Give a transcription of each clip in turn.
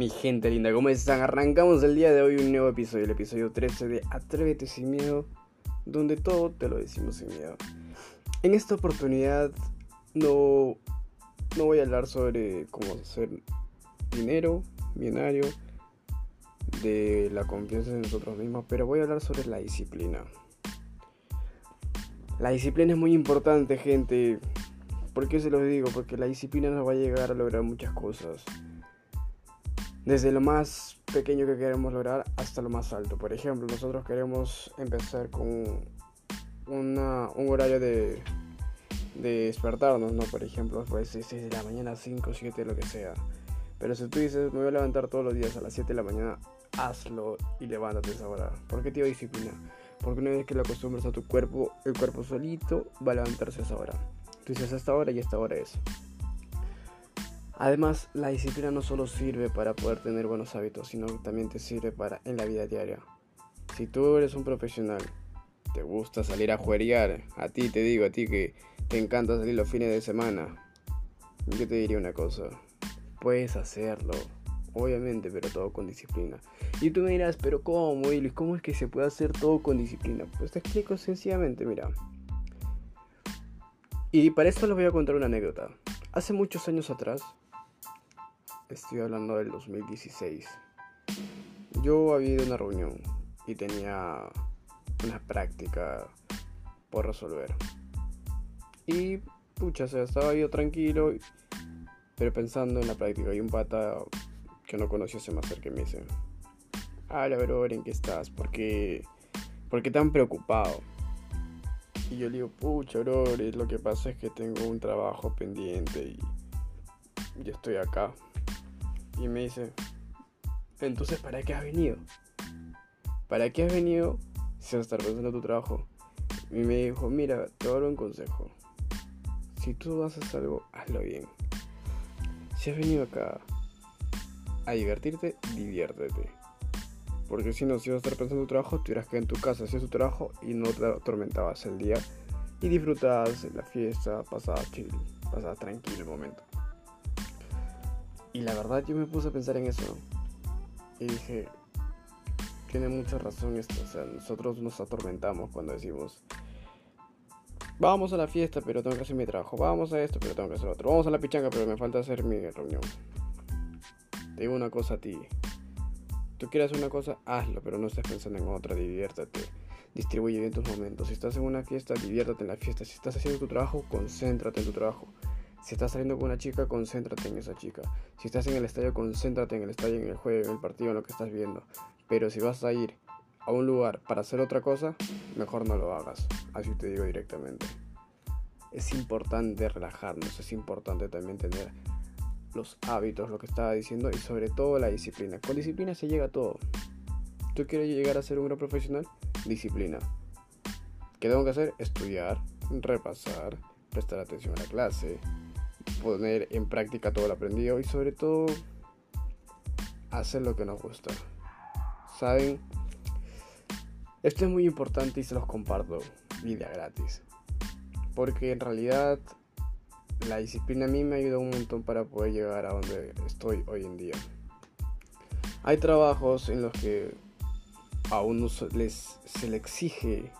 Mi gente linda, ¿cómo están? Arrancamos el día de hoy un nuevo episodio, el episodio 13 de Atrévete sin miedo, donde todo te lo decimos sin miedo. En esta oportunidad no, no voy a hablar sobre cómo hacer dinero, binario, de la confianza en nosotros mismos, pero voy a hablar sobre la disciplina. La disciplina es muy importante, gente. ¿Por qué se los digo? Porque la disciplina nos va a llegar a lograr muchas cosas. Desde lo más pequeño que queremos lograr hasta lo más alto. Por ejemplo, nosotros queremos empezar con una, un horario de, de despertarnos, ¿no? Por ejemplo, pues 6 de la mañana, 5, 7, lo que sea. Pero si tú dices, me voy a levantar todos los días a las 7 de la mañana, hazlo y levántate a esa hora. ¿Por qué te digo disciplina? Porque una vez que lo acostumbras a tu cuerpo, el cuerpo solito va a levantarse a esa hora. Tú dices, esta hora y esta hora es. Además, la disciplina no solo sirve para poder tener buenos hábitos, sino que también te sirve para en la vida diaria. Si tú eres un profesional, te gusta salir a jueguear, a ti te digo, a ti que te encanta salir los fines de semana, yo te diría una cosa, puedes hacerlo, obviamente, pero todo con disciplina. Y tú me dirás, pero ¿cómo, Luis? ¿Cómo es que se puede hacer todo con disciplina? Pues te explico sencillamente, mira. Y para esto les voy a contar una anécdota. Hace muchos años atrás, estoy hablando del 2016, yo había ido a una reunión y tenía una práctica por resolver. Y, pucha, o sea, estaba yo tranquilo, pero pensando en la práctica. Y un pata que no conocía se me acerca y me dice, Hola, bro, ¿en qué estás? ¿Por qué, ¿Por qué tan preocupado? Y yo le digo, pucha, bro, lo que pasa es que tengo un trabajo pendiente y yo estoy acá. Y me dice, entonces, ¿para qué has venido? ¿Para qué has venido si vas a estar pensando en tu trabajo? Y me dijo, mira, te voy a dar un consejo. Si tú haces algo, hazlo bien. Si has venido acá a divertirte, diviértete. Porque si no, si vas a estar pensando en tu trabajo, tuvieras que en tu casa hacer tu trabajo y no te atormentabas el día. Y disfrutabas la fiesta, pasabas chill, pasabas tranquilo el momento. Y la verdad yo me puse a pensar en eso. Y dije, tiene mucha razón esto. O sea, nosotros nos atormentamos cuando decimos, vamos a la fiesta, pero tengo que hacer mi trabajo. Vamos a esto, pero tengo que hacer otro. Vamos a la pichanga, pero me falta hacer mi reunión. Te digo una cosa a ti tú quieres una cosa, hazlo, pero no estés pensando en otra, diviértate. Distribuye bien tus momentos. Si estás en una fiesta, diviértate en la fiesta. Si estás haciendo tu trabajo, concéntrate en tu trabajo. Si estás saliendo con una chica, concéntrate en esa chica. Si estás en el estadio, concéntrate en el estadio, en el juego, en el partido, en lo que estás viendo. Pero si vas a ir a un lugar para hacer otra cosa, mejor no lo hagas. Así te digo directamente. Es importante relajarnos, es importante también tener los hábitos, lo que estaba diciendo, y sobre todo la disciplina. Con disciplina se llega a todo. ¿Tú quieres llegar a ser un gran profesional? Disciplina. ¿Qué tengo que hacer? Estudiar, repasar, prestar atención a la clase, poner en práctica todo lo aprendido y sobre todo hacer lo que nos gusta. ¿Saben? Esto es muy importante y se los comparto. Vida gratis. Porque en realidad la disciplina a mí me ayudado un montón para poder llegar a donde estoy hoy en día. Hay trabajos en los que a uno les, se le exige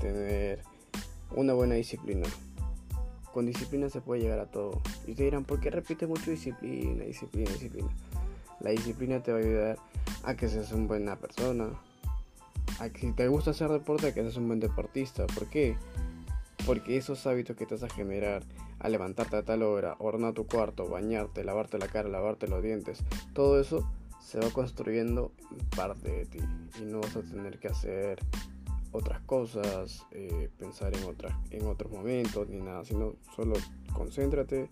tener una buena disciplina. Con disciplina se puede llegar a todo. Y te dirán, ¿por qué repite mucho disciplina, disciplina, disciplina? La disciplina te va a ayudar a que seas una buena persona. A que si te gusta hacer deporte, a que seas un buen deportista. ¿Por qué? Porque esos hábitos que te vas a generar a levantarte a tal hora, ordenar tu cuarto, bañarte, lavarte la cara, lavarte los dientes, todo eso se va construyendo parte de ti y no vas a tener que hacer otras cosas, eh, pensar en, otras, en otros momentos ni nada, sino solo concéntrate,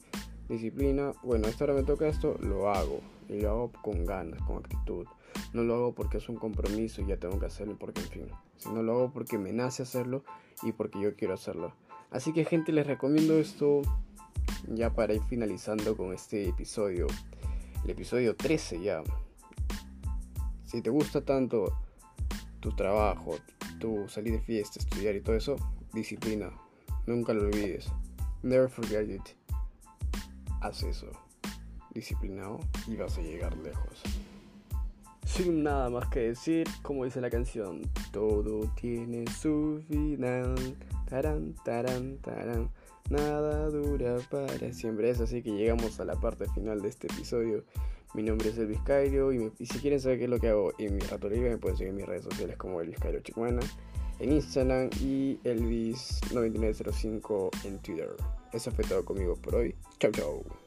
disciplina, bueno, esta hora me toca esto, lo hago y lo hago con ganas, con actitud. No lo hago porque es un compromiso y ya tengo que hacerlo porque en fin, sino lo hago porque me nace hacerlo y porque yo quiero hacerlo. Así que gente, les recomiendo esto ya para ir finalizando con este episodio. El episodio 13 ya. Si te gusta tanto tu trabajo, tu salir de fiesta, estudiar y todo eso, disciplina. Nunca lo olvides. Never forget it. Haz eso. disciplinado y vas a llegar lejos. Sin nada más que decir, como dice la canción, todo tiene su final. Taran, taran, taran. Nada dura para siempre. Es así que llegamos a la parte final de este episodio. Mi nombre es Elvis Cairo y, si quieren saber qué es lo que hago en mi rato libre me pueden seguir en mis redes sociales como Elvis Cairo Chicuana en Instagram y Elvis9905 en Twitter. Eso fue todo conmigo por hoy. Chau chau.